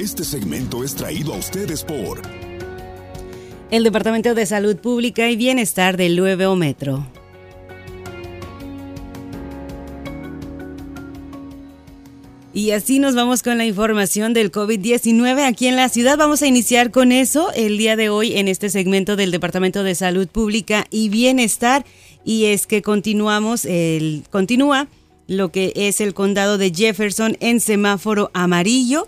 Este segmento es traído a ustedes por el Departamento de Salud Pública y Bienestar del Nuevo Metro. Y así nos vamos con la información del COVID-19 aquí en la ciudad. Vamos a iniciar con eso el día de hoy en este segmento del Departamento de Salud Pública y Bienestar. Y es que continuamos, el, continúa lo que es el condado de Jefferson en semáforo amarillo,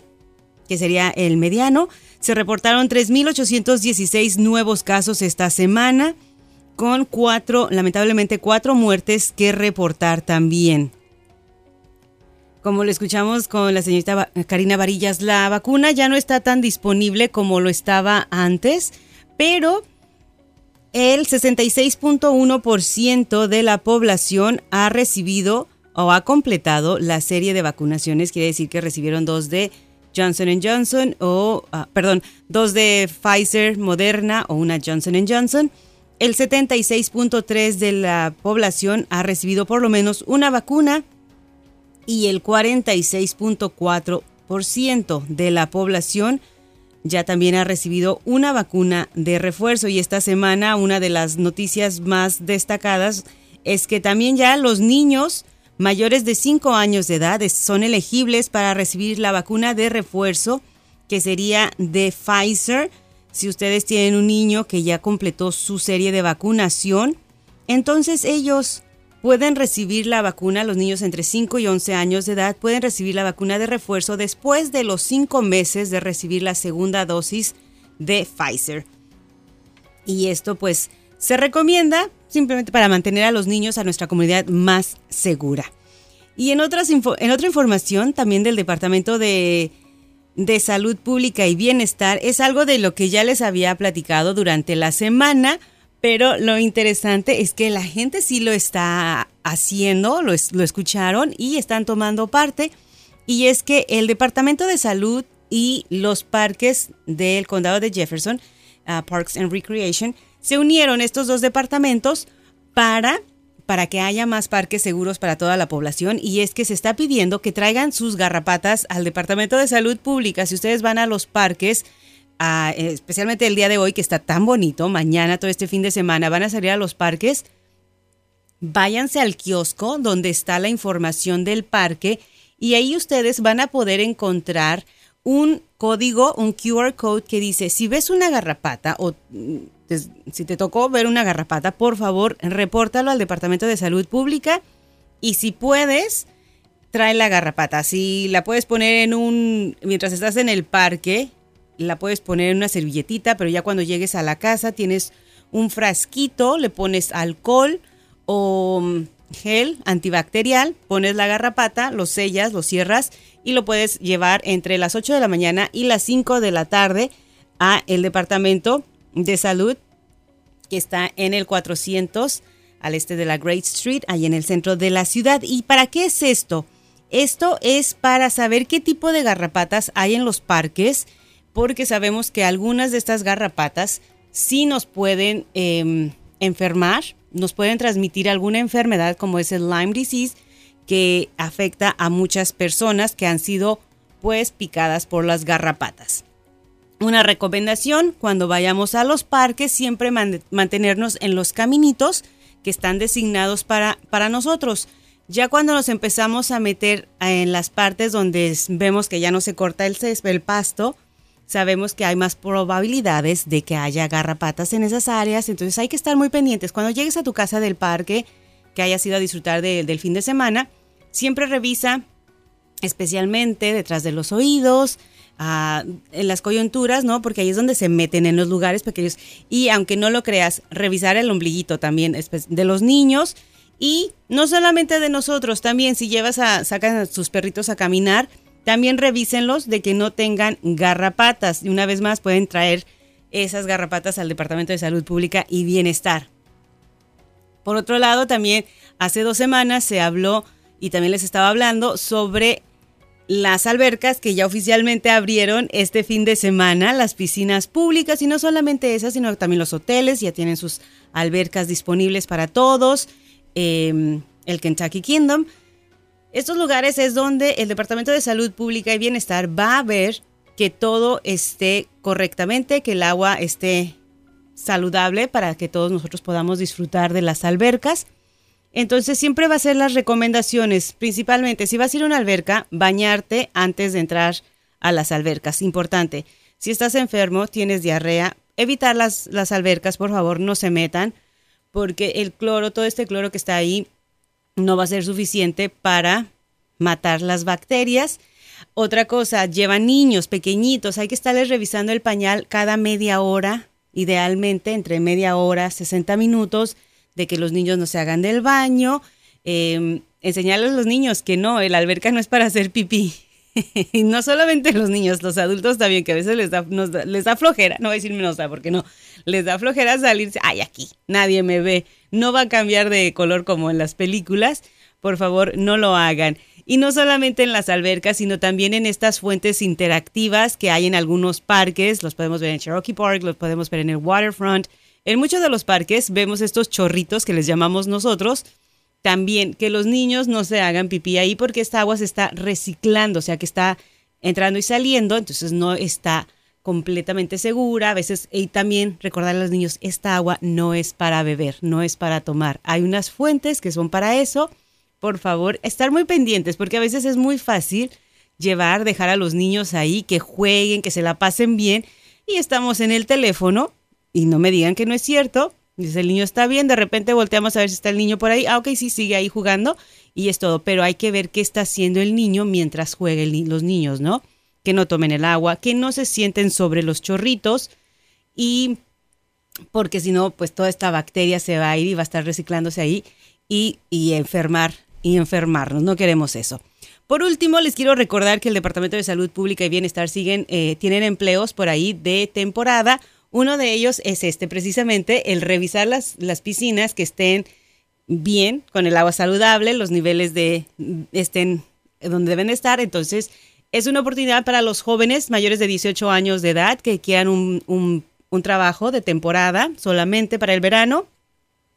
que sería el mediano. Se reportaron 3.816 nuevos casos esta semana, con cuatro, lamentablemente cuatro muertes que reportar también. Como lo escuchamos con la señorita Karina Varillas, la vacuna ya no está tan disponible como lo estaba antes, pero el 66.1% de la población ha recibido o ha completado la serie de vacunaciones, quiere decir que recibieron dos de Johnson Johnson o, ah, perdón, dos de Pfizer, Moderna o una Johnson Johnson. El 76.3 de la población ha recibido por lo menos una vacuna y el 46.4% de la población ya también ha recibido una vacuna de refuerzo y esta semana una de las noticias más destacadas es que también ya los niños mayores de 5 años de edad son elegibles para recibir la vacuna de refuerzo que sería de Pfizer. Si ustedes tienen un niño que ya completó su serie de vacunación, entonces ellos pueden recibir la vacuna, los niños entre 5 y 11 años de edad pueden recibir la vacuna de refuerzo después de los 5 meses de recibir la segunda dosis de Pfizer. Y esto pues se recomienda simplemente para mantener a los niños a nuestra comunidad más segura. Y en, otras en otra información también del Departamento de, de Salud Pública y Bienestar es algo de lo que ya les había platicado durante la semana, pero lo interesante es que la gente sí lo está haciendo, lo, lo escucharon y están tomando parte. Y es que el Departamento de Salud y los parques del condado de Jefferson, uh, Parks and Recreation, se unieron estos dos departamentos para para que haya más parques seguros para toda la población y es que se está pidiendo que traigan sus garrapatas al Departamento de Salud Pública. Si ustedes van a los parques, especialmente el día de hoy que está tan bonito, mañana, todo este fin de semana, van a salir a los parques, váyanse al kiosco donde está la información del parque y ahí ustedes van a poder encontrar un código, un QR code que dice, si ves una garrapata o mm, si te tocó ver una garrapata, por favor, repórtalo al Departamento de Salud Pública y si puedes, trae la garrapata. Si la puedes poner en un, mientras estás en el parque, la puedes poner en una servilletita, pero ya cuando llegues a la casa tienes un frasquito, le pones alcohol o mm, gel antibacterial, pones la garrapata, lo sellas, lo cierras y lo puedes llevar entre las 8 de la mañana y las 5 de la tarde a el departamento de salud que está en el 400 al este de la Great Street, ahí en el centro de la ciudad. ¿Y para qué es esto? Esto es para saber qué tipo de garrapatas hay en los parques porque sabemos que algunas de estas garrapatas sí nos pueden em, enfermar, nos pueden transmitir alguna enfermedad como es el Lyme disease que afecta a muchas personas que han sido pues picadas por las garrapatas. Una recomendación cuando vayamos a los parques siempre mantenernos en los caminitos que están designados para, para nosotros. Ya cuando nos empezamos a meter en las partes donde vemos que ya no se corta el césped, el pasto, sabemos que hay más probabilidades de que haya garrapatas en esas áreas, entonces hay que estar muy pendientes. Cuando llegues a tu casa del parque, que hayas ido a disfrutar del fin de semana, siempre revisa especialmente detrás de los oídos, ah, en las coyunturas, ¿no? Porque ahí es donde se meten en los lugares pequeños. Y aunque no lo creas, revisar el ombliguito también de los niños. Y no solamente de nosotros, también si llevas a, sacan a sus perritos a caminar, también revísenlos de que no tengan garrapatas. Y una vez más pueden traer esas garrapatas al Departamento de Salud Pública y Bienestar. Por otro lado, también hace dos semanas se habló y también les estaba hablando sobre las albercas que ya oficialmente abrieron este fin de semana, las piscinas públicas y no solamente esas, sino también los hoteles ya tienen sus albercas disponibles para todos, em, el Kentucky Kingdom. Estos lugares es donde el Departamento de Salud Pública y Bienestar va a ver que todo esté correctamente, que el agua esté saludable para que todos nosotros podamos disfrutar de las albercas. Entonces siempre va a ser las recomendaciones, principalmente si vas a ir a una alberca, bañarte antes de entrar a las albercas. Importante, si estás enfermo, tienes diarrea, evitar las, las albercas, por favor, no se metan, porque el cloro, todo este cloro que está ahí, no va a ser suficiente para matar las bacterias. Otra cosa, llevan niños pequeñitos, hay que estarles revisando el pañal cada media hora, idealmente entre media hora, 60 minutos de que los niños no se hagan del baño, eh, enseñarles a los niños que no, el alberca no es para hacer pipí. y no solamente los niños, los adultos también, que a veces les da, les da flojera, no voy a decir menos porque no, les da flojera salirse, ay, aquí, nadie me ve, no va a cambiar de color como en las películas, por favor, no lo hagan. Y no solamente en las albercas, sino también en estas fuentes interactivas que hay en algunos parques, los podemos ver en Cherokee Park, los podemos ver en el Waterfront, en muchos de los parques vemos estos chorritos que les llamamos nosotros. También que los niños no se hagan pipí ahí porque esta agua se está reciclando, o sea que está entrando y saliendo, entonces no está completamente segura. A veces, y también recordar a los niños, esta agua no es para beber, no es para tomar. Hay unas fuentes que son para eso. Por favor, estar muy pendientes porque a veces es muy fácil llevar, dejar a los niños ahí, que jueguen, que se la pasen bien y estamos en el teléfono y no me digan que no es cierto. Dice, el niño está bien, de repente volteamos a ver si está el niño por ahí. Ah, ok, sí, sigue ahí jugando y es todo. Pero hay que ver qué está haciendo el niño mientras juegan los niños, ¿no? Que no tomen el agua, que no se sienten sobre los chorritos y porque si no, pues toda esta bacteria se va a ir y va a estar reciclándose ahí y, y enfermar y enfermarnos. No queremos eso. Por último, les quiero recordar que el Departamento de Salud Pública y Bienestar siguen, eh, tienen empleos por ahí de temporada uno de ellos es este, precisamente el revisar las, las piscinas que estén bien, con el agua saludable, los niveles de estén donde deben estar. Entonces, es una oportunidad para los jóvenes mayores de 18 años de edad que quieran un, un, un trabajo de temporada solamente para el verano.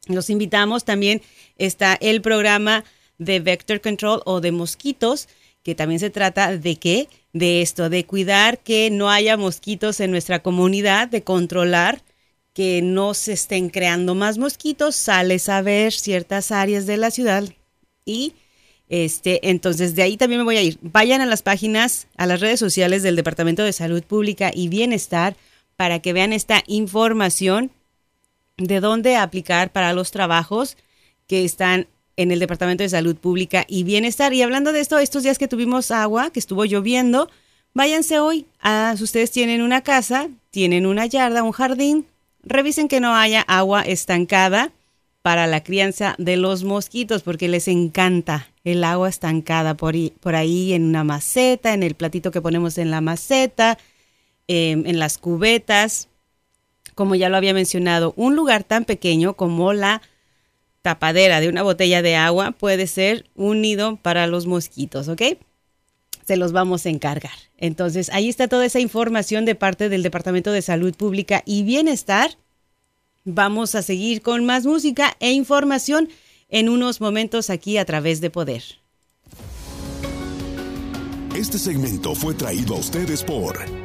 Los invitamos también. Está el programa de Vector Control o de mosquitos, que también se trata de qué? De esto, de cuidar que no haya mosquitos en nuestra comunidad, de controlar que no se estén creando más mosquitos, sales a ver ciertas áreas de la ciudad y este, entonces de ahí también me voy a ir. Vayan a las páginas, a las redes sociales del Departamento de Salud Pública y Bienestar para que vean esta información de dónde aplicar para los trabajos que están en el Departamento de Salud Pública y Bienestar. Y hablando de esto, estos días que tuvimos agua, que estuvo lloviendo, váyanse hoy. A, si ustedes tienen una casa, tienen una yarda, un jardín, revisen que no haya agua estancada para la crianza de los mosquitos, porque les encanta el agua estancada por, por ahí en una maceta, en el platito que ponemos en la maceta, em, en las cubetas. Como ya lo había mencionado, un lugar tan pequeño como la tapadera de una botella de agua puede ser un nido para los mosquitos, ¿ok? Se los vamos a encargar. Entonces, ahí está toda esa información de parte del Departamento de Salud Pública y Bienestar. Vamos a seguir con más música e información en unos momentos aquí a través de Poder. Este segmento fue traído a ustedes por...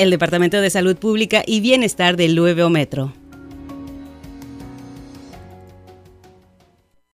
el Departamento de Salud Pública y Bienestar del Nuevo Metro.